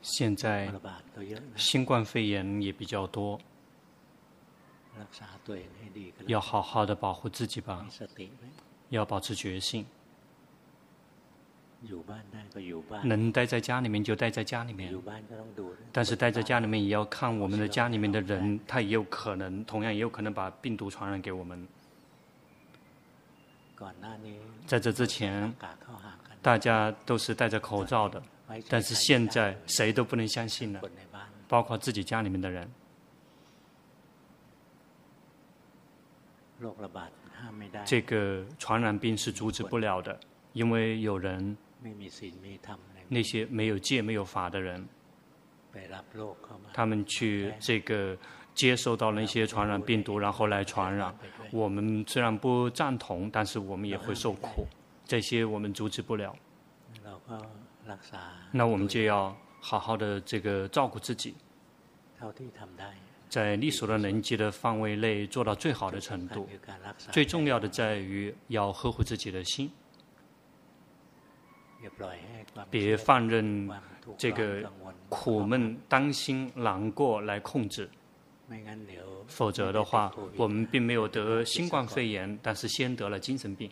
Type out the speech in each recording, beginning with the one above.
现在新冠肺炎也比较多，要好好的保护自己吧，要保持决心。能待在家里面就待在家里面，但是待在家里面也要看我们的家里面的人，他也有可能，同样也有可能把病毒传染给我们。在这之前，大家都是戴着口罩的。但是现在谁都不能相信了，包括自己家里面的人。这个传染病是阻止不了的，因为有人，那些没有戒没有法的人，他们去这个接受到那些传染病毒，然后来传染。我们虽然不赞同，但是我们也会受苦。这些我们阻止不了。那我们就要好好的这个照顾自己，在力所的能及的范围内做到最好的程度。最重要的在于要呵护自己的心，别放任这个苦闷、担心、难过来控制，否则的话，我们并没有得新冠肺炎，但是先得了精神病。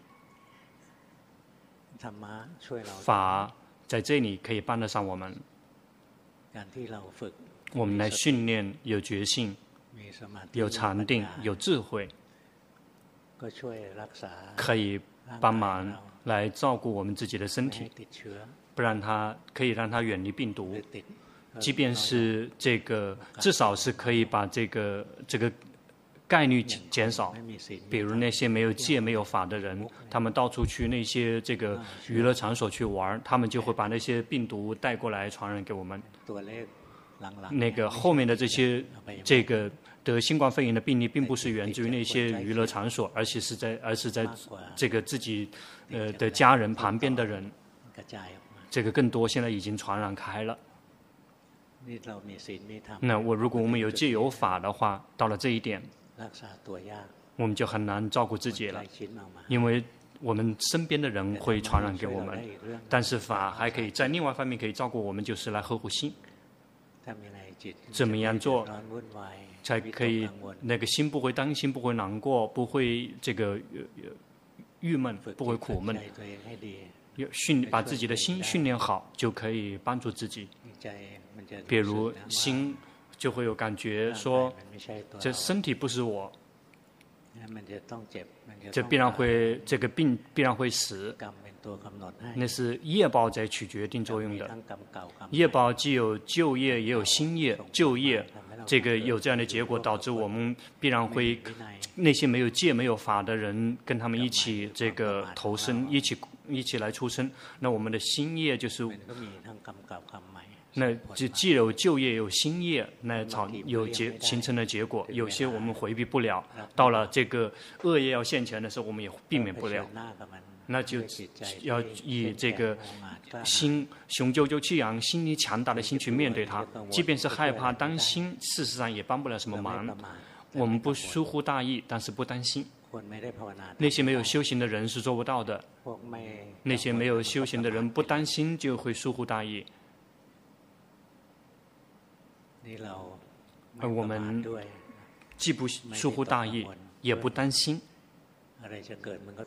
法。在这里可以帮得上我们。我们来训练有决心、有禅定、有智慧，可以帮忙来照顾我们自己的身体，不让它可以让它远离病毒。即便是这个，至少是可以把这个这个。概率减减少，比如那些没有戒、没有法的人，他们到处去那些这个娱乐场所去玩，他们就会把那些病毒带过来传染给我们。那个后面的这些这个得新冠肺炎的病例，并不是源自于那些娱乐场所，而且是在而是在这个自己呃的家人旁边的人，这个更多现在已经传染开了。那我如果我们有戒有法的话，到了这一点。我们就很难照顾自己了，因为我们身边的人会传染给我们。但是法还可以在另外一方面可以照顾我们，就是来呵护心。怎么样做才可以那个心不会担心，不会难过，不会这个郁闷，不会苦闷？要训把自己的心训练好，就可以帮助自己。比如心。就会有感觉说，这身体不是我，这必然会这个病必然会死，那是业报在起决定作用的。业报既有旧业也有新业，旧业这个有这样的结果，导致我们必然会那些没有戒没有法的人跟他们一起这个投身，一起一起来出生。那我们的新业就是。那就既有旧业有新业，那草有结形成的结果，有些我们回避不了。到了这个恶业要现前的时候，我们也避免不了。那就要以这个心雄赳赳气昂、心理强大的心去面对它。即便是害怕、担心，事实上也帮不了什么忙。我们不疏忽大意，但是不担心。那些没有修行的人是做不到的。那些没有修行的人不担心，就会疏忽大意。而我们既不疏忽大意，也不担心。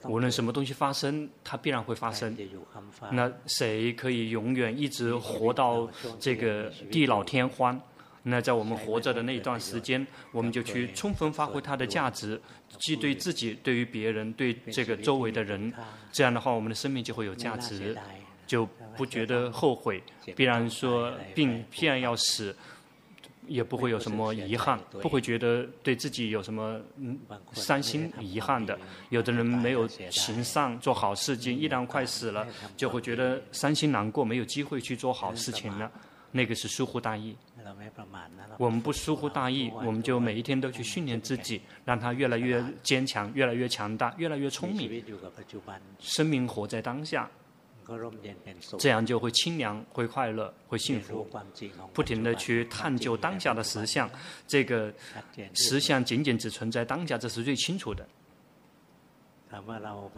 无论什么东西发生，它必然会发生。那谁可以永远一直活到这个地老天荒？那在我们活着的那一段时间，我们就去充分发挥它的价值，既对自己、对于别人、对这个周围的人。这样的话，我们的生命就会有价值，就不觉得后悔。必然说病，必然要死。也不会有什么遗憾，不会觉得对自己有什么嗯伤心遗憾的。有的人没有行善做好事情，一旦快死了，就会觉得伤心难过，没有机会去做好事情了。那个是疏忽大意。我们不疏忽大意，我们就每一天都去训练自己，让他越来越坚强，越来越强大，越来越聪明。生命活在当下。这样就会清凉，会快乐，会幸福。不停地去探究当下的实相，这个实相仅仅只存在当下，这是最清楚的。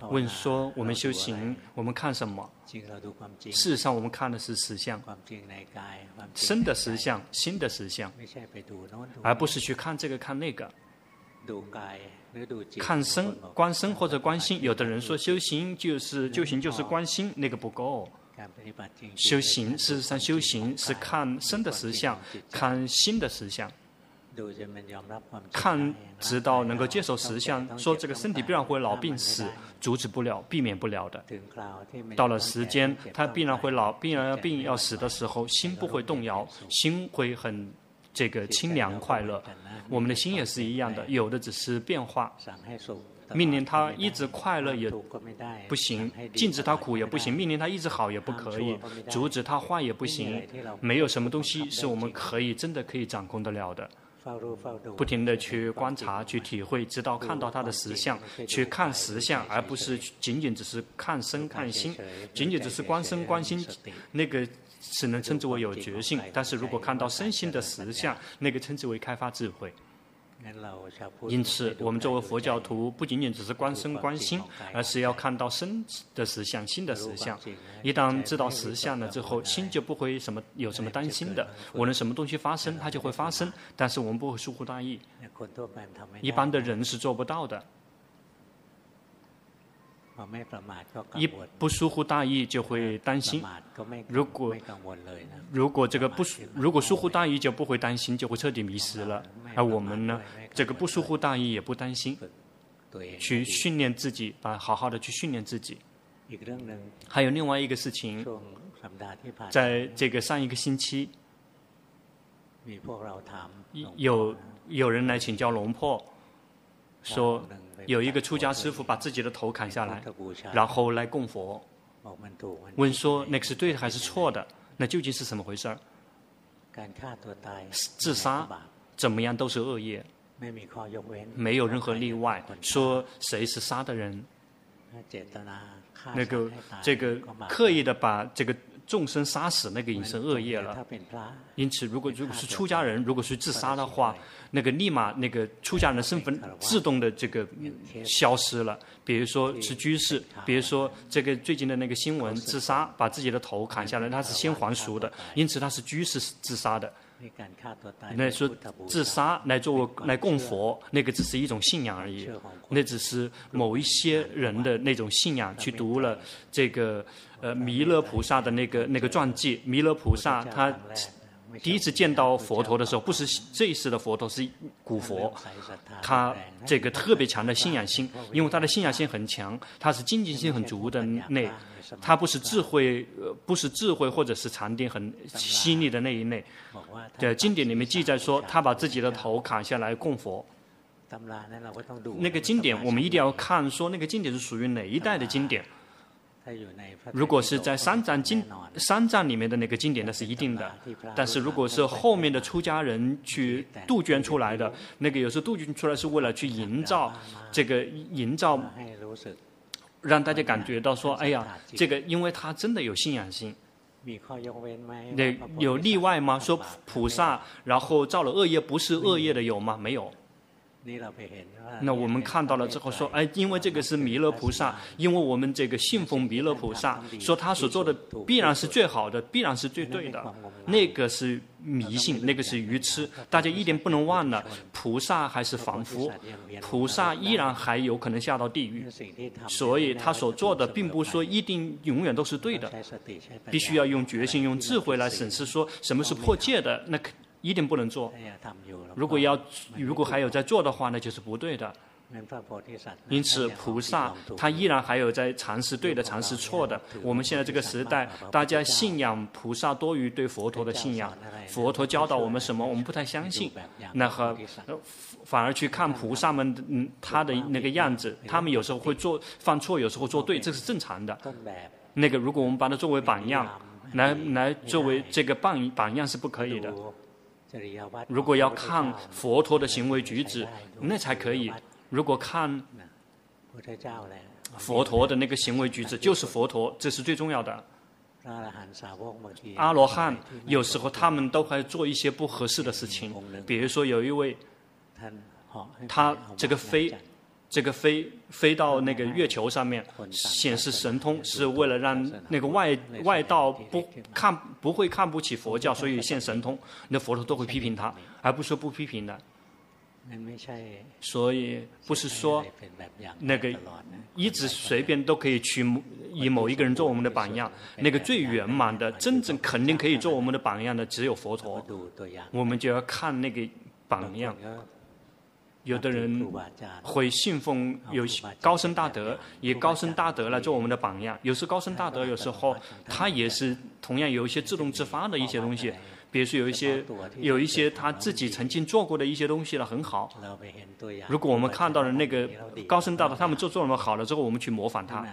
问说我们修行，我们看什么？事实上，我们看的是实相，生的实相，心的实相，而不是去看这个看那个。看身、观身或者观心，有的人说修行就是修行就是观心，那个不够。修行事实上修行是看身的实相，看心的实相。看直到能够接受实相，说这个身体必然会老病死，阻止不了，避免不了的。到了时间，他必然会老，必然要病要死的时候，心不会动摇，心会很这个清凉快乐。我们的心也是一样的，有的只是变化。命令他一直快乐也不行，禁止他苦也不行，命令他一直好也不可以，阻止他坏也不行。没有什么东西是我们可以真的可以掌控得了的。不停地去观察、去体会，直到看到他的实相，去看实相，而不是仅仅只是看身看心，仅仅只是观身观心，那个只能称之为有觉性。但是如果看到身心的实相，那个称之为开发智慧。因此，我们作为佛教徒，不仅仅只是观身观心，而是要看到身的实相、心的实相。一旦知道实相了之后，心就不会什么有什么担心的。无论什么东西发生，它就会发生。但是我们不会疏忽大意，一般的人是做不到的。一不疏忽大意就会担心，如果如果这个不疏如果疏忽大意就不会担心，就会彻底迷失了。而我们呢，这个不疏忽大意也不担心，去训练自己，把好好的去训练自己。还有另外一个事情，在这个上一个星期，有有人来请教龙婆，说。有一个出家师傅把自己的头砍下来，然后来供佛，问说那个是对的还是错的？那究竟是怎么回事儿？自杀怎么样都是恶业，没有任何例外。说谁是杀的人？那个这个刻意的把这个。众生杀死那个隐身恶业了，因此如果如果是出家人，如果是自杀的话，那个立马那个出家人的身份自动的这个消失了。比如说是居士，比如说这个最近的那个新闻，自杀把自己的头砍下来，他是先还俗的，因此他是居士自杀的。那说自杀来作为来供佛，那个只是一种信仰而已，那只是某一些人的那种信仰，去读了这个呃弥勒菩萨的那个那个传记。弥勒菩萨他第一次见到佛陀的时候，不是这一世的佛陀，是古佛。他这个特别强的信仰心，因为他的信仰心很强，他是精进心很足的那。他不是智慧，呃，不是智慧，或者是禅定很犀利的那一类。对经典里面记载说，他把自己的头砍下来供佛。那个经典我们一定要看，说那个经典是属于哪一代的经典。如果是在三藏经三藏里面的那个经典，那是一定的。但是如果是后面的出家人去杜鹃出来的，那个有时候杜鹃出来是为了去营造这个营造。让大家感觉到说，哎呀，这个因为他真的有信仰心。那有例外吗？说菩萨然后造了恶业，不是恶业的有吗？没有。那我们看到了之后说，哎，因为这个是弥勒菩萨，因为我们这个信奉弥勒菩萨，说他所做的必然是最好的，必然是最对的，那个是迷信，那个是愚痴。大家一点不能忘了，菩萨还是凡夫，菩萨依然还有可能下到地狱，所以他所做的并不说一定永远都是对的，必须要用决心、用智慧来审视，说什么是破戒的，那。一定不能做。如果要，如果还有在做的话，那就是不对的。因此，菩萨他依然还有在尝试对的，尝试错的。我们现在这个时代，大家信仰菩萨多于对佛陀的信仰。佛陀教导我们什么，我们不太相信。那和反而去看菩萨们，嗯，他的那个样子，他们有时候会做犯错，有时候做对，这是正常的。那个，如果我们把它作为榜样，来来作为这个榜榜样是不可以的。如果要看佛陀的行为举止，那才可以。如果看佛陀的那个行为举止，就是佛陀，这是最重要的。阿罗汉有时候他们都会做一些不合适的事情，比如说有一位，他这个飞这个飞飞到那个月球上面，显示神通，是为了让那个外外道不看不会看不起佛教，所以现神通，那佛陀都会批评他，而不是说不批评的。所以不是说那个一直随便都可以去以某一个人做我们的榜样，那个最圆满的、真正肯定可以做我们的榜样的只有佛陀，我们就要看那个榜样。有的人会信奉有高僧大德，以高僧大德来做我们的榜样。有时高僧大德有时候他也是同样有一些自动自发的一些东西。比如说有一些有一些他自己曾经做过的一些东西了，很好。如果我们看到了那个高僧大德他们做做那么好了之后，我们去模仿他，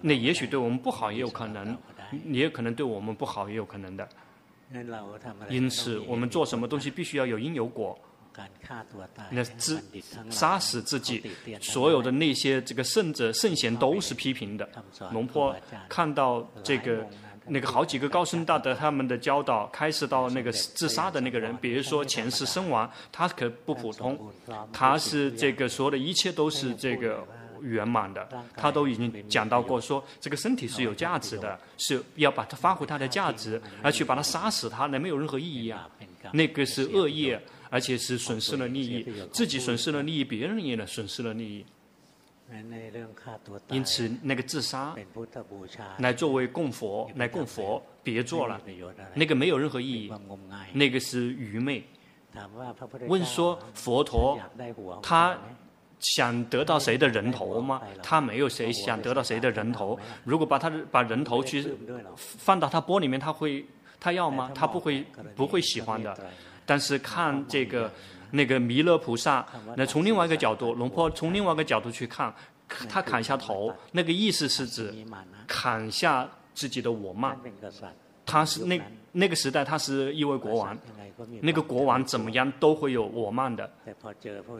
那也许对我们不好也有可能，也可能对我们不好也有可能的。因此，我们做什么东西必须要有因有果。那自杀死自己，所有的那些这个圣者圣贤都是批评的。龙坡看到这个。那个好几个高僧大德他们的教导，开始到那个自杀的那个人，比如说前世身亡，他可不普通，他是这个所有的一切都是这个圆满的，他都已经讲到过说，这个身体是有价值的，是要把它发挥它的价值，而去把它杀死它，那没有任何意义啊，那个是恶业，而且是损失了利益，自己损失了利益，别人也呢损失了利益。因此，那个自杀来作为供佛，来供佛，别做了，那个没有任何意义，那个是愚昧。问说佛陀，他想得到谁的人头吗？他没有谁想得到谁的人头。如果把他把人头去放到他钵里面，他会他要吗？他不会不会喜欢的。但是看这个。那个弥勒菩萨，那从另外一个角度，龙婆从另外一个角度去看，他砍下头，那个意思是指砍下自己的我慢。他是那那个时代，他是一位国王，那个国王怎么样都会有我慢的。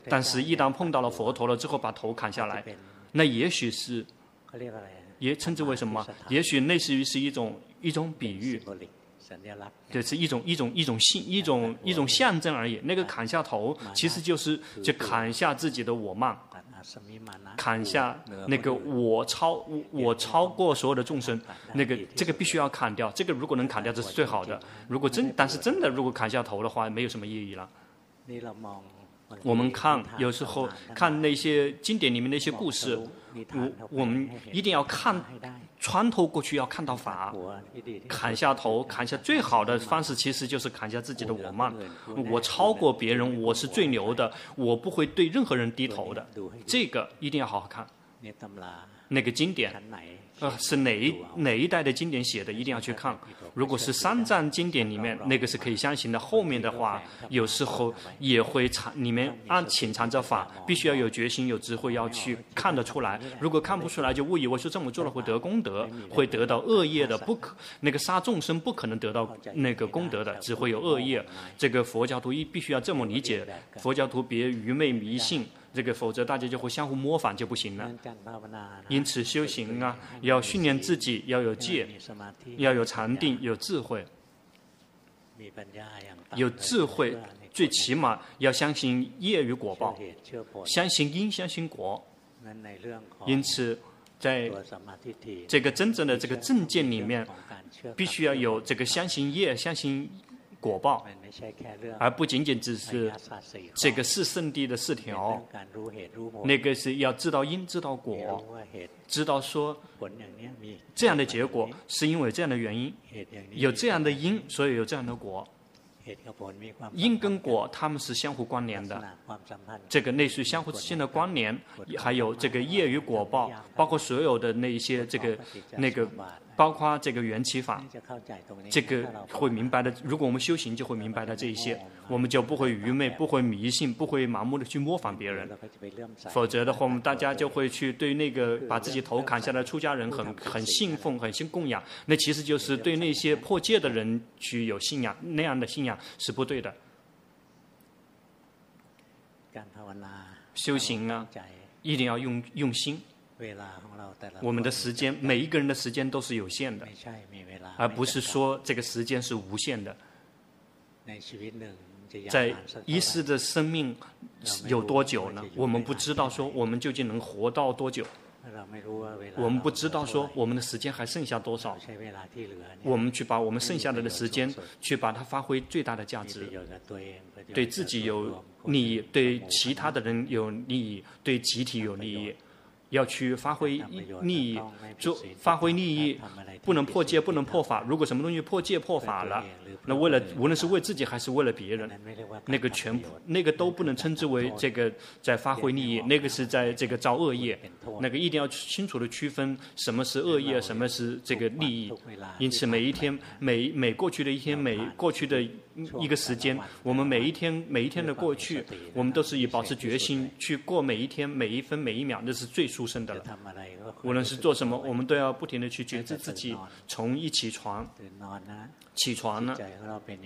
但是，一旦碰到了佛陀了之后，把头砍下来，那也许是，也称之为什么？也许类似于是一种一种比喻。这是一种一种一种信一种一种象征而已。那个砍下头，其实就是就砍下自己的我慢，砍下那个我超我超过所有的众生，那个这个必须要砍掉。这个如果能砍掉，这是最好的。如果真但是真的如果砍下头的话，没有什么意义了。我们看有时候看那些经典里面那些故事，我我们一定要看。穿透过去要看到法，砍下头，砍下最好的方式其实就是砍下自己的我慢。我超过别人，我是最牛的，我不会对任何人低头的。这个一定要好好看。那个经典。呃，是哪一哪一代的经典写的？一定要去看。如果是三藏经典里面那个是可以相信的，后面的话有时候也会藏里面暗潜藏着法，必须要有决心、有智慧，要去看得出来。如果看不出来，就误以为说这么做了会得功德，会得到恶业的，不可那个杀众生不可能得到那个功德的，只会有恶业。这个佛教徒一必须要这么理解，佛教徒别愚昧迷信。这个，否则大家就会相互模仿就不行了。因此修行啊，要训练自己，要有戒，要有禅定，有智慧。有智慧，最起码要相信业与果报，相信因，相信果。因此，在这个真正的这个正见里面，必须要有这个相信业，相信。果报，而不仅仅只是这个四圣地的四条，那个是要知道因，知道果，知道说这样的结果是因为这样的原因，有这样的因，所以有这样的果。因跟果，他们是相互关联的。这个类似相互之间的关联，还有这个业与果报，包括所有的那一些这个那个，包括这个缘起法，这个会明白的。如果我们修行，就会明白的这一些，我们就不会愚昧，不会迷信，不会盲目的去模仿别人。否则的话，我们大家就会去对那个把自己头砍下来出家人很很信奉、很信供养，那其实就是对那些破戒的人去有信仰那样的信仰。是不对的。修行啊，一定要用用心。我们的时间，每一个人的时间都是有限的，而不是说这个时间是无限的。在一世的生命有多久呢？我们不知道说我们究竟能活到多久。我们不知道说我们的时间还剩下多少，我们去把我们剩下来的时间去把它发挥最大的价值，对自己有利益，对其他的人有利益，对集体有利益。要去发挥利益，就发挥利益，不能破戒，不能破法。如果什么东西破戒破法了，那为了无论是为自己还是为了别人，那个全部那个都不能称之为这个在发挥利益，那个是在这个造恶业。那个一定要清楚的区分什么是恶业，什么是这个利益。因此每一天，每每过去的一天，每过去的。一个时间，我们每一天每一天的过去，我们都是以保持决心去过每一天每一分每一秒，那是最殊胜的了。无论是做什么，我们都要不停的去觉知自己。从一起床，起床呢，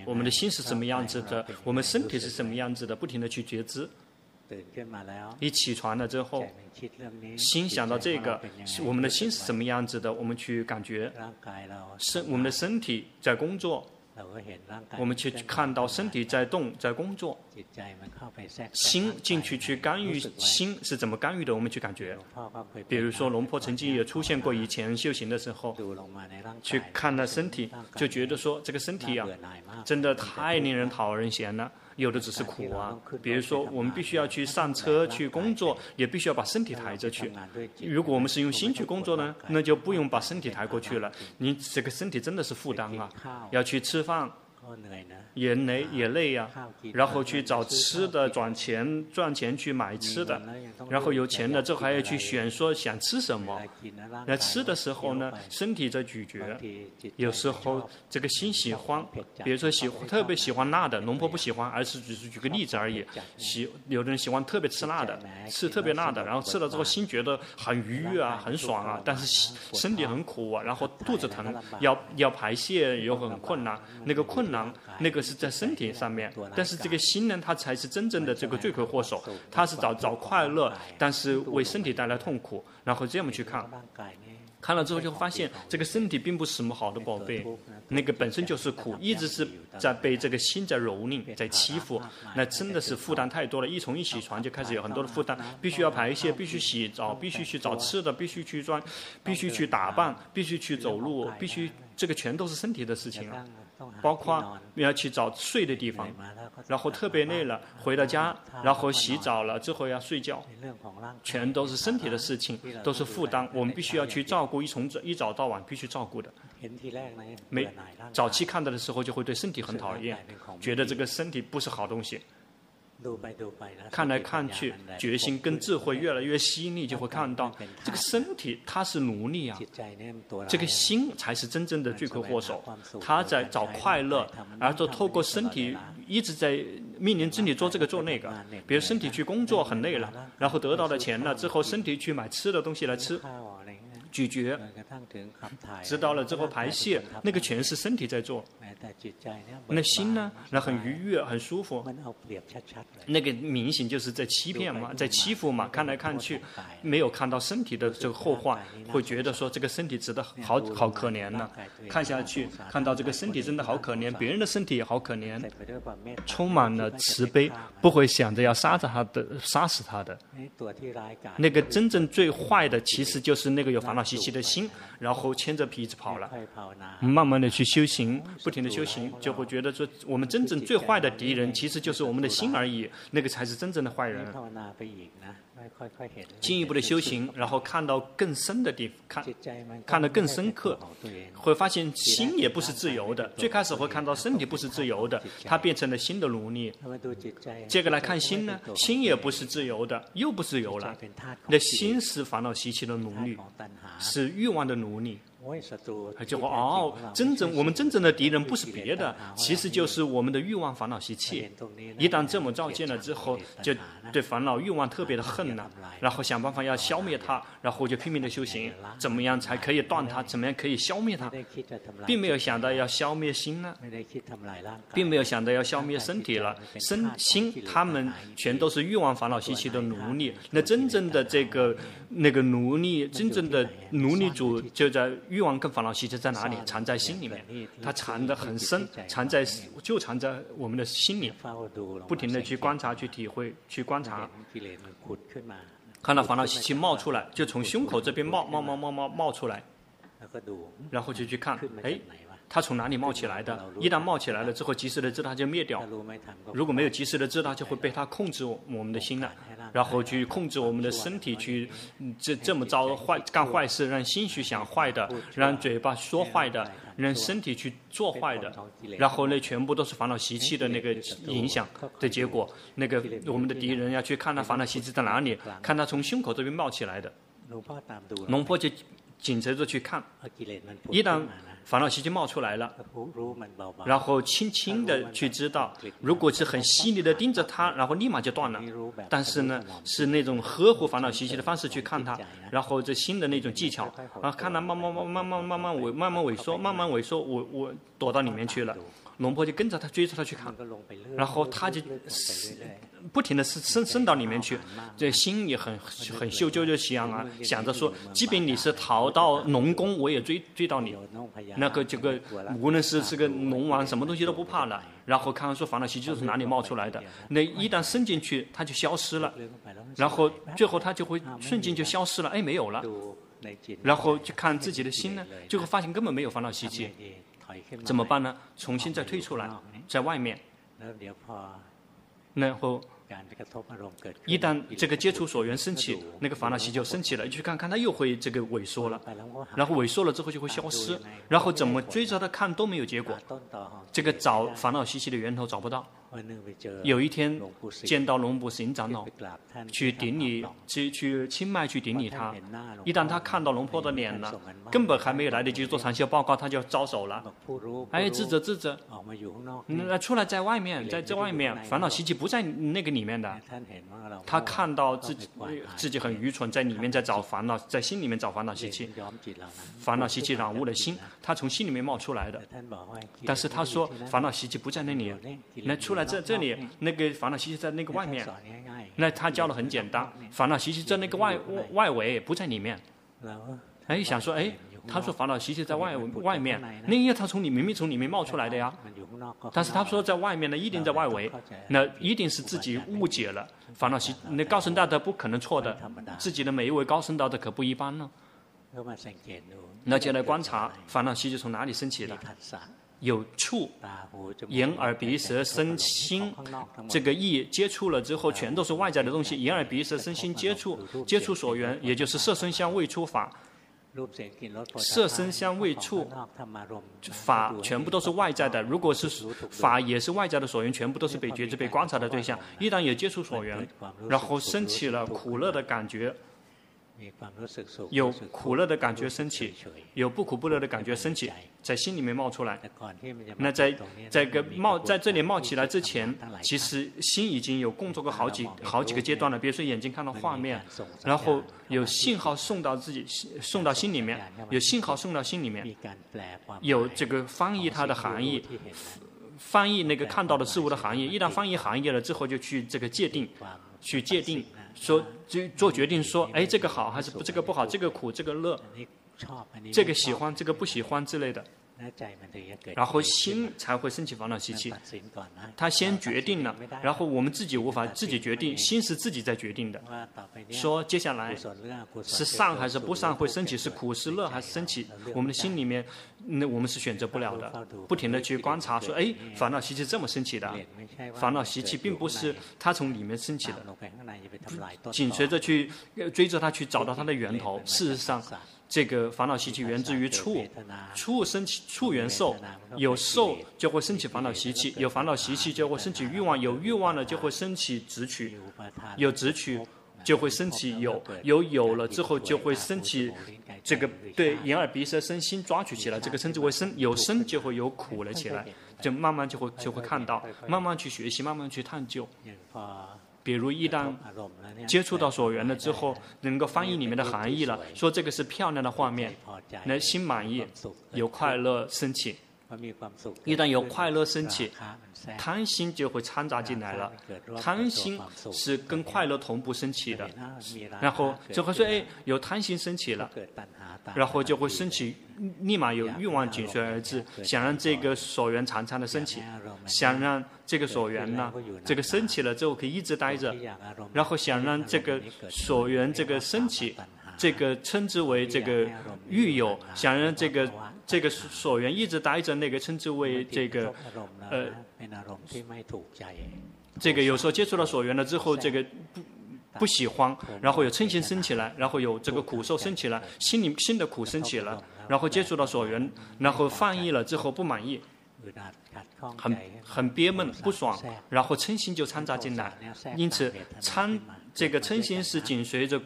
我们的心是什么样子的，我们身体是什么样子的，不停的去觉知。一起床了之后，心想到这个，我们的心是什么样子的，我们去感觉身，我们的身体在工作。我们去看到身体在动，在工作，心进去去干预，心是怎么干预的？我们去感觉。比如说，龙婆曾经也出现过，以前修行的时候，去看了身体，就觉得说这个身体啊，真的太令人讨人嫌了。有的只是苦啊，比如说我们必须要去上车去工作，也必须要把身体抬着去。如果我们是用心去工作呢，那就不用把身体抬过去了。你这个身体真的是负担啊，要去吃饭。也累也累呀，然后去找吃的，赚钱赚钱去买吃的，然后有钱了之后还要去选说想吃什么。那吃的时候呢，身体在咀嚼，有时候这个心喜欢，比如说喜特别喜欢辣的，龙婆不喜欢，而是只是举个例子而已。喜有的人喜欢特别吃辣的，吃特别辣的，然后吃了之后心觉得很愉悦啊，很爽啊，但是身体很苦啊，然后肚子疼，要要排泄又很困难，那个困难。那个是在身体上面，但是这个心呢，它才是真正的这个罪魁祸首。它是找找快乐，但是为身体带来痛苦。然后这么去看，看了之后就发现，这个身体并不是什么好的宝贝，那个本身就是苦，一直是在被这个心在蹂躏，在欺负。那真的是负担太多了。一从一起床就开始有很多的负担，必须要排泄，必须洗澡，必须去找吃的，必须去装，必须去打扮，必须去走路，必须这个全都是身体的事情啊。包括要去找睡的地方，然后特别累了，回到家，然后洗澡了之后要睡觉，全都是身体的事情，都是负担。我们必须要去照顾，一从一早到晚必须照顾的。没早期看到的时候就会对身体很讨厌，觉得这个身体不是好东西。看来看去，决心跟智慧越来越犀利，就会看到这个身体它是奴隶啊，这个心才是真正的罪魁祸首。他在找快乐，而就透过身体一直在命令身体做这个做那个。比如身体去工作很累了，然后得到了钱了之后，身体去买吃的东西来吃。咀嚼，知道了之后排泄，那个全是身体在做。那心呢？那很愉悦，很舒服。那个明显就是在欺骗嘛，在欺负嘛。看来看去，没有看到身体的这个后患，会觉得说这个身体值得好好可怜呢。看下去，看到这个身体真的好可怜，别人的身体也好可怜，充满了慈悲，不会想着要杀着他的，杀死他的。那个真正最坏的，其实就是那个有烦恼。习气的心，然后牵着鼻子跑了，慢慢的去修行，不停的修行，就会觉得说，我们真正最坏的敌人，其实就是我们的心而已，那个才是真正的坏人。进一步的修行，然后看到更深的地方，看看得更深刻，会发现心也不是自由的。最开始会看到身体不是自由的，它变成了新的奴隶。接着来看心呢，心也不是自由的，又不自由了。那心是烦恼习气的奴隶，是欲望的奴隶。就说哦，真正我们真正的敌人不是别的，其实就是我们的欲望烦恼习气。一旦这么照见了之后，就对烦恼欲望特别的恨了，然后想办法要消灭它，然后就拼命的修行，怎么样才可以断它？怎么样可以消灭它？并没有想到要消灭心呢，并没有想到要消灭身体了，身心他们全都是欲望烦恼习气的奴隶。那真正的这个那个奴隶，真正的奴隶主就在。欲望跟烦恼习气在哪里？藏在心里面，它藏得很深，藏在就藏在我们的心里，不停地去观察、去体会、去观察，看到烦恼习气冒出来，就从胸口这边冒冒冒冒冒冒出来，然后就去看，哎。它从哪里冒起来的？一旦冒起来了之后，及时的知道它就灭掉。如果没有及时的知道，就会被它控制我们的心了，然后去控制我们的身体，去这这么糟坏干坏事，让心去想坏的，让嘴巴说坏的，让身体去做坏的，然后呢全部都是烦恼习气的那个影响。的结果。那个我们的敌人要去看他烦恼习气在哪里，看他从胸口这边冒起来的，龙婆就紧接着去看，一旦。烦恼习气冒出来了，然后轻轻的去知道，如果是很细腻的盯着它，然后立马就断了。但是呢，是那种呵护烦恼习气的方式去看它，然后这新的那种技巧，然后看它慢慢慢慢慢慢慢萎慢慢萎缩，慢慢萎缩，我我躲到里面去了。龙婆就跟着他追着他去看，然后他就不停的伸伸伸到里面去，这心也很很修就就想啊，想着说，即便你是逃到龙宫，我也追追到你。那个这个无论是这个龙王，什么东西都不怕了。然后看看说烦恼习气就是哪里冒出来的，那一旦伸进去，它就消失了。然后最后它就会瞬间就消失了，哎，没有了。然后就看自己的心呢，就会发现根本没有烦恼习气。怎么办呢？重新再退出来，在外面，然后一旦这个接触所缘升起，那个烦恼习就升起了，去看看它又会这个萎缩了，然后萎缩了之后就会消失，然后怎么追着它看都没有结果，这个找烦恼习气的源头找不到。有一天见到龙布行长老，去顶礼，去去清迈去顶礼他。一旦他看到龙婆的脸了，根本还没有来得及做禅修报告，他就招手了。哎，智者智者，那出来在外面，在这外面，烦恼习气不在那个里面的。他看到自己自己很愚蠢，在里面在找烦恼，在心里面找烦恼习气，烦恼习气染污了心，他从心里面冒出来的。但是他说烦恼习气不在那里，那出来。这这里那个烦恼习气在那个外面，那他教的很简单，烦恼习气在那个外外围，不在里面。哎，想说哎，他说烦恼习气在外外面，那因为他从你明明从里面冒出来的呀。但是他说在外面呢，一定在外围，那一定是自己误解了烦恼习。那高僧大德不可能错的，自己的每一位高僧大德可不一般呢。那就来观察烦恼习气从哪里升起的。有触，眼耳鼻舌身心，这个意接触了之后，全都是外在的东西。眼耳鼻舌身心接触，接触所缘，也就是色声香味触法。色声香味触法全部都是外在的。如果是法也是外在的所缘，全部都是被觉知、被观察的对象。一旦有接触所缘，然后升起了苦乐的感觉。有苦乐的感觉升起，有不苦不乐的感觉升起，在心里面冒出来。那在在个冒在这里冒起来之前，其实心已经有工作过好几好几个阶段了。比如说眼睛看到画面，然后有信号送到自己送到心里面，有信号送到心里面，有这个翻译它的含义，翻译那个看到的事物的行业。一旦翻译行业了之后，就去这个界定，去界定。说就做决定说，哎，这个好还是不这个不好？这个苦这个乐，这个喜欢这个不喜欢之类的。然后心才会升起烦恼习气，他先决定了，然后我们自己无法自己决定，心是自己在决定的。说接下来是上还是不上会升起，是苦是乐还是升起，我们的心里面，那我们是选择不了的。不停的去观察，说，哎，烦恼习气这么升起的，烦恼习气并不是它从里面升起的，紧随着去追着它去找到它的源头，事实上。这个烦恼习气源自于触，触生起触缘受，有受就会升起烦恼习气，有烦恼习气就会升起欲望，有欲望了就会升起执取，有执取就会升起有，有有了之后就会升起这个对眼耳鼻舌身心抓取起来，这个称之为生，有生就会有苦了起来，就慢慢就会就会看到，慢慢去学习，慢慢去探究。比如一旦接触到所缘了之后，能够翻译里面的含义了，说这个是漂亮的画面，那心满意，有快乐升起，一旦有快乐升起，贪心就会掺杂进来了。贪心是跟快乐同步升起的，然后就会说：“哎，有贪心升起了。”然后就会升起，立马有欲望紧随而至，想让这个所缘常常的升起，想让这个所缘呢，这个升起了之后可以一直待着，然后想让这个所缘这个升起，这个称之为这个欲有，想让这个这个所缘一直待着，那个称之为这个呃，这个有时候接触到所缘了之后，这个不。不喜欢，然后有嗔心升起来，然后有这个苦受升起来，心里新的苦升起了，然后接触到所缘，然后放逸了之后不满意，很很憋闷不爽，然后嗔心就掺杂进来，因此掺。这个嗔心是紧随着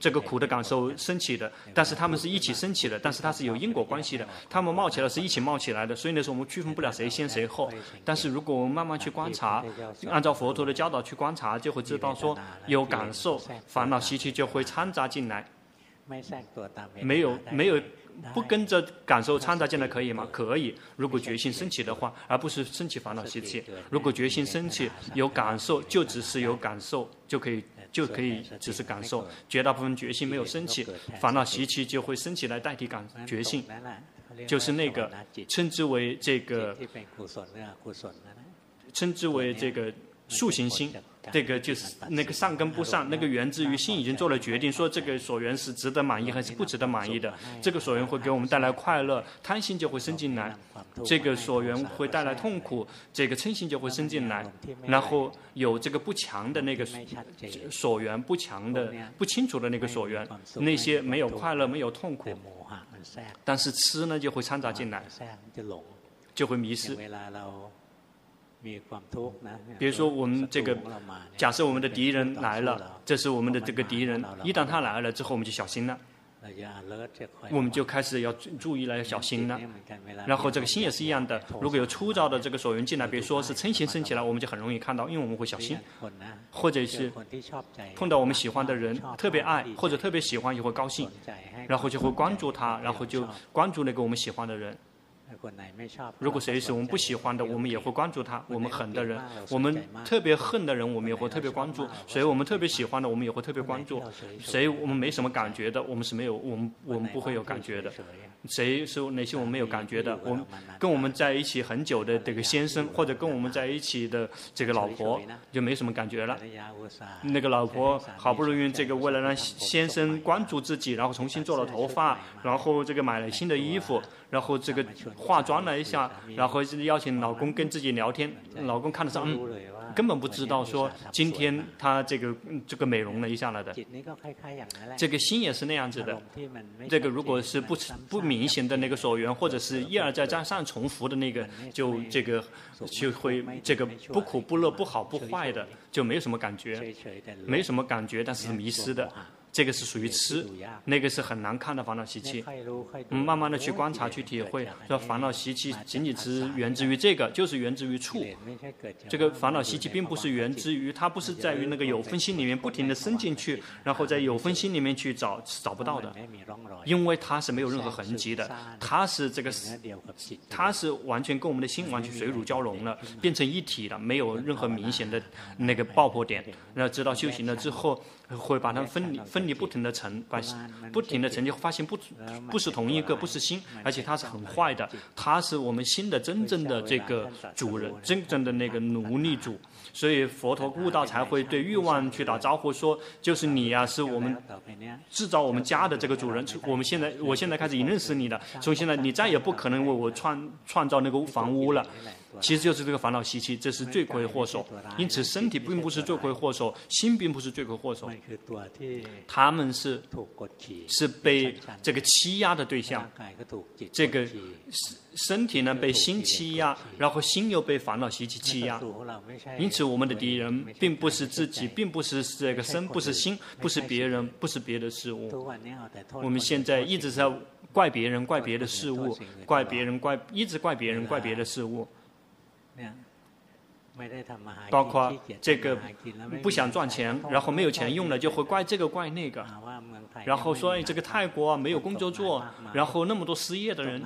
这个苦的感受升起的，但是他们是一起升起的，但是它是有因果关系的，他们冒起来是一起冒起来的，所以那时候我们区分不了谁先谁后。但是如果我们慢慢去观察，按照佛陀的教导去观察，就会知道说有感受，烦恼习气就会掺杂进来。没有没有不跟着感受掺杂进来可以吗？可以。如果觉性升起的话，而不是升起烦恼习气。如果觉性升起有感受，就只是有感受就可以。就可以只是感受，绝大部分决心没有升起，烦恼习气就会升起来代替感觉性，就是那个称之为这个，称之为这个塑形心。这个就是那个上跟不上，那个源自于心已经做了决定，说这个所缘是值得满意还是不值得满意的。这个所缘会给我们带来快乐，贪心就会生进来；这个所缘会带来痛苦，这个嗔心就会生进来。然后有这个不强的那个所缘，不强的、不清楚的那个所缘，那些没有快乐、没有痛苦，但是吃呢就会掺杂进来，就会迷失。比如说，我们这个假设我们的敌人来了，这是我们的这个敌人。一旦他来了之后，我们就小心了，我们就开始要注意了，要小心了。然后这个心也是一样的，如果有粗糙的这个手缘进来，比如说是嗔心升起来，我们就很容易看到，因为我们会小心，或者是碰到我们喜欢的人，特别爱或者特别喜欢也会高兴，然后就会关注他，然后就关注那个我们喜欢的人。如果谁是我们不喜欢的，我们也会关注他；我们狠的人，我们特别恨的人，我们也会特别关注；谁我们特别喜欢的，我们也会特别关注；谁我们没什么感觉的，我们是没有，我们我们不会有感觉的。谁是哪些我们没有感觉的？我们跟我们在一起很久的这个先生，或者跟我们在一起的这个老婆，就没什么感觉了。那个老婆好不容易这个为了让先生关注自己，然后重新做了头发，然后这个买了新的衣服，然后这个化妆了一下，然后邀请老公跟自己聊天，老公看得上。嗯根本不知道说今天他这个这个美容了一下了的，这个心也是那样子的。这个如果是不不明显的那个所缘，或者是一而再再三重复的那个，就这个就会这个不苦不乐不好不坏的，就没有什么感觉，没什么感觉，但是是迷失的。这个是属于痴，那个是很难看的烦恼习气。嗯，慢慢的去观察、去体会，说烦恼习气仅仅是源自于这个，就是源自于处。这个烦恼习气并不是源自于，它不是在于那个有分心里面不停的伸进去，然后在有分心里面去找是，找不到的。因为它是没有任何痕迹的，它是这个，它是完全跟我们的心完全水乳交融了，变成一体了，没有任何明显的那个爆破点。那直到修行了之后。会把它分离，分离不停的层，把不停的层，就发现不不是同一个，不是心，而且它是很坏的，它是我们心的真正的这个主人，真正的那个奴隶主。所以佛陀悟道才会对欲望去打招呼，说就是你呀、啊，是我们制造我们家的这个主人。我们现在，我现在开始已认识你了，从现在你再也不可能为我创创造那个房屋了。其实就是这个烦恼习气，这是罪魁祸首。因此，身体并不是罪魁祸首，心并不是罪魁祸首，他们是是被这个欺压的对象。这个身体呢被心欺压，然后心又被烦恼习气欺压。因此，我们的敌人并不是自己，并不是这个身，不是心，不是别人，不是别的事物。我们现在一直在怪别人，怪别的事物，怪别人，怪一直怪别人，怪别的事物。Yeah. 包括这个不想赚钱，然后没有钱用了，就会怪这个怪那个，然后说这个泰国啊没有工作做，然后那么多失业的人，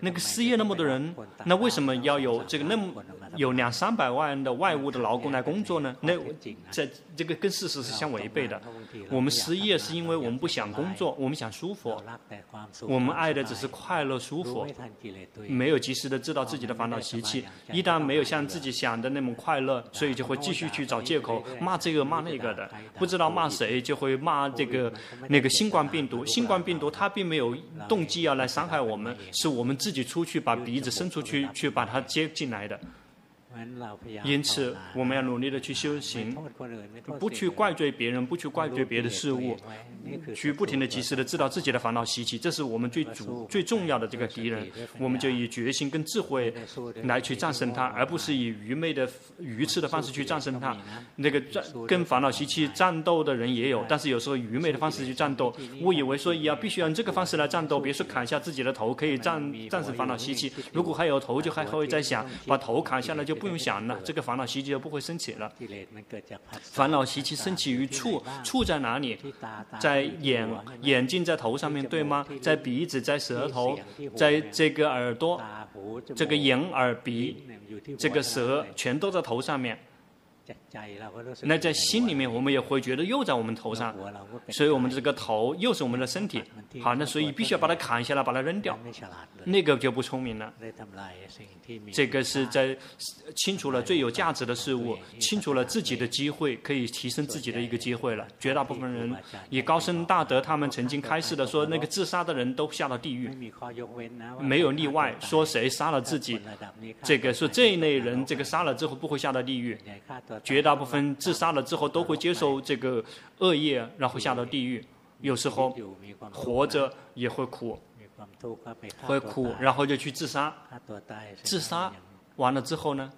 那个失业那么多人，那为什么要有这个那么有两三百万的外务的劳工来工作呢？那这这个跟事实是相违背的。我们失业是因为我们不想工作，我们想舒服，我们爱的只是快乐舒服，没有及时的知道自己的烦恼习气，一旦没有像自己想的那。那么快乐，所以就会继续去找借口骂这个骂那个的，不知道骂谁就会骂这个那个新冠病毒。新冠病毒它并没有动机要来伤害我们，是我们自己出去把鼻子伸出去去把它接进来的。因此，我们要努力的去修行，不去怪罪别人，不去怪罪别的事物，去不停的及时的知道自己的烦恼习气，这是我们最主最重要的这个敌人。我们就以决心跟智慧来去战胜它，而不是以愚昧的愚痴的方式去战胜它。那个战跟烦恼习气战斗的人也有，但是有时候愚昧的方式去战斗，误以为说要必须用这个方式来战斗，比如说砍下自己的头可以战战胜烦恼习气，如果还有头，就还会在想把头砍下来就。不用想了，这个烦恼习气就不会升起了。烦恼习气升起于处，处在哪里？在眼，眼睛在头上面，对吗？在鼻子，在舌头，在这个耳朵，这个眼耳鼻，这个舌，全都在头上面。那在心里面，我们也会觉得又在我们头上，所以我们这个头又是我们的身体。好，那所以必须要把它砍下来，把它扔掉，那个就不聪明了。这个是在清除了最有价值的事物，清除了自己的机会，可以提升自己的一个机会了。绝大部分人以高僧大德他们曾经开示的说，那个自杀的人都下到地狱，没有例外。说谁杀了自己，这个说这一类人，这个杀了之后不会下到地狱。绝大部分自杀了之后都会接受这个恶业，然后下到地狱。有时候活着也会苦，会苦，然后就去自杀。自杀完了之后呢，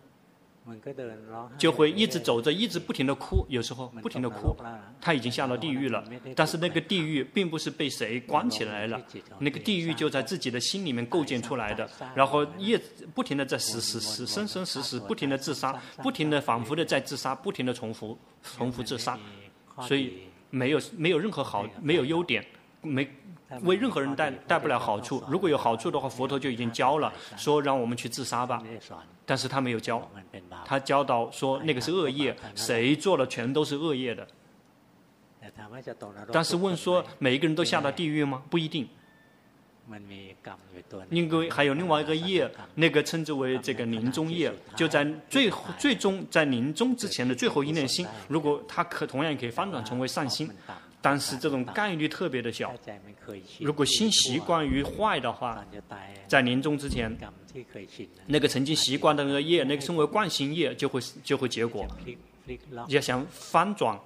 就会一直走着，一直不停的哭。有时候不停的哭，他已经下了地狱了。但是那个地狱并不是被谁关起来了，那个地狱就在自己的心里面构建出来的。然后一不停的在死死死生生死死，不停的自杀，不停的反复的在自杀，不停的重复重复自杀，所以。没有没有任何好，没有优点，没为任何人带带不了好处。如果有好处的话，佛陀就已经教了，说让我们去自杀吧。但是他没有教，他教导说那个是恶业，谁做了全都是恶业的。但是问说每一个人都下到地狱吗？不一定。因为还有另外一个业，那个称之为这个临终业，就在最最终在临终之前的最后一念心，如果他可同样也可以翻转成为善心，但是这种概率特别的小。如果心习惯于坏的话，在临终之前，那个曾经习惯的那个业，那个称为惯性业，就会就会结果。要想翻转，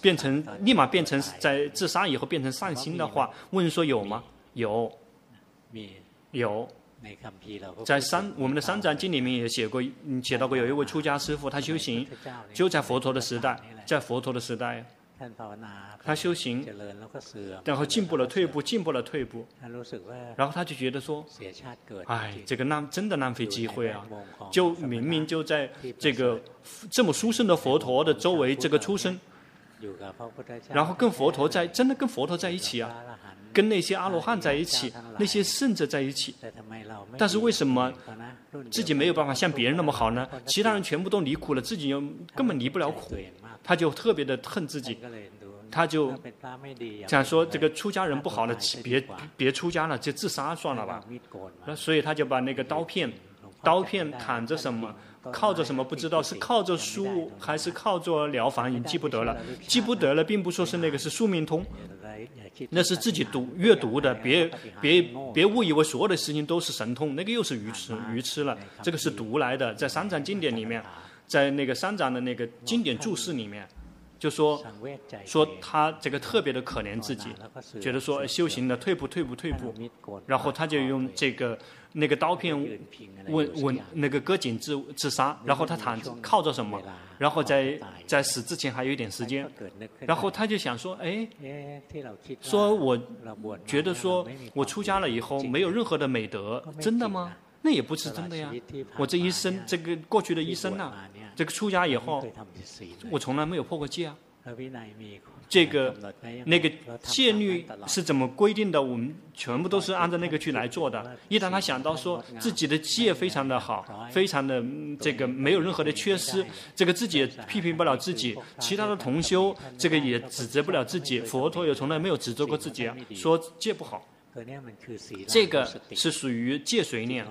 变成立马变成在自杀以后变成善心的话，问说有吗？有，有，在三我们的《三藏经》里面也写过，写到过有一位出家师傅，他修行就在佛陀的时代，在佛陀的时代，他修行，然后进步了退步，进步了退步，然后他就觉得说，哎，这个浪真的浪费机会啊！就明明就在这个这么殊胜的佛陀的周围，这个出生，然后跟佛陀在真的跟佛陀在一起啊。跟那些阿罗汉在一起，那些圣者在一起，但是为什么自己没有办法像别人那么好呢？其他人全部都离苦了，自己又根本离不了苦，他就特别的恨自己，他就想说这个出家人不好了，别别出家了，就自杀算了吧。那所以他就把那个刀片，刀片砍着什么，靠着什么不知道，是靠着书还是靠着了凡，已经记不得了，记不得了，并不说是那个是宿命通。那是自己读阅读的，别别别误以为所有的事情都是神通，那个又是愚痴愚痴了。这个是读来的，在三藏经典里面，在那个三藏的那个经典注释里面，就说说他这个特别的可怜自己，觉得说修行的退步退步退步，然后他就用这个。那个刀片问问那个割颈自自杀，然后他躺着靠着什么？然后在在死之前还有一点时间，然后他就想说，哎，说我觉得说我出家了以后没有任何的美德，真的吗？那也不是真的呀。我这一生，这个过去的一生呢，这个出家以后，我从来没有破过戒啊。这个那个戒律是怎么规定的？我们全部都是按照那个去来做的。一旦他想到说自己的戒非常的好，非常的这个没有任何的缺失，这个自己也批评不了自己，其他的同修这个也指责不了自己，佛陀也从来没有指责过自己啊，说戒不好。这个是属于借随念，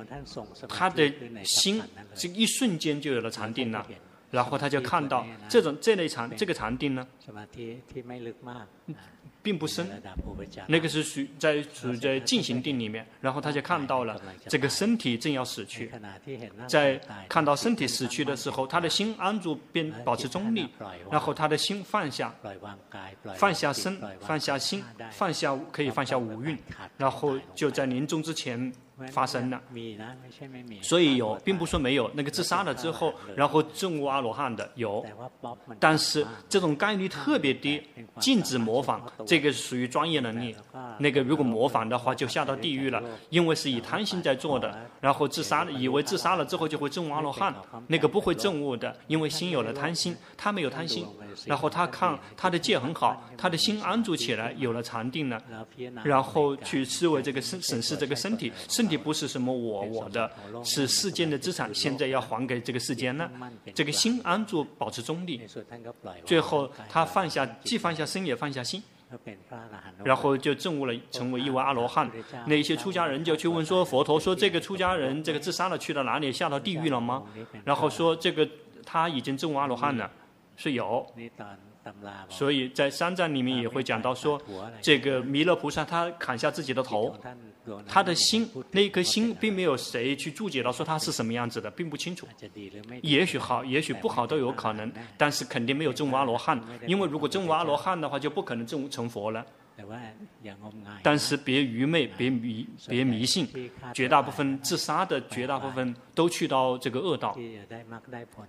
他的心这一瞬间就有了禅定了。然后他就看到这种这类禅这个禅定呢，并不深，那个是属在处在进行定里面。然后他就看到了这个身体正要死去，在看到身体死去的时候，他的心安住并保持中立，然后他的心放下，放下身，放下心，放下可以放下五蕴，然后就在临终之前。发生了，所以有，并不说没有。那个自杀了之后，然后证悟阿罗汉的有，但是这种概率特别低。禁止模仿，这个属于专业能力。那个如果模仿的话，就下到地狱了，因为是以贪心在做的。然后自杀，以为自杀了之后就会证悟阿罗汉，那个不会证悟的，因为心有了贪心，他没有贪心。然后他看他的戒很好，他的心安住起来，有了禅定了，然后去思维这个身审视这个身体。身体不是什么我我的，是世间的资产，现在要还给这个世间了。这个心安住，保持中立。最后他放下，既放下身，也放下心，然后就证悟了，成为一位阿罗汉。那些出家人就去问说：“佛陀说这个出家人这个自杀了去了哪里？下到地狱了吗？”然后说这个他已经证悟阿罗汉了，是有。所以在三藏里面也会讲到说，这个弥勒菩萨他砍下自己的头。他的心，那一颗心，并没有谁去注解到说他是什么样子的，并不清楚。也许好，也许不好都有可能，但是肯定没有证悟阿罗汉，因为如果证悟阿罗汉的话，就不可能证悟成佛了。但是别愚昧，别迷，别迷信，绝大部分自杀的，绝大部分都去到这个恶道。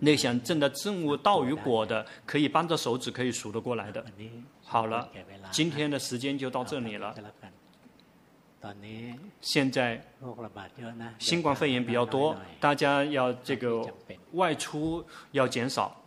那想证得证悟道与果的，可以扳着手指可以数得过来的。好了，今天的时间就到这里了。现在新冠肺炎比较多，大家要这个外出要减少。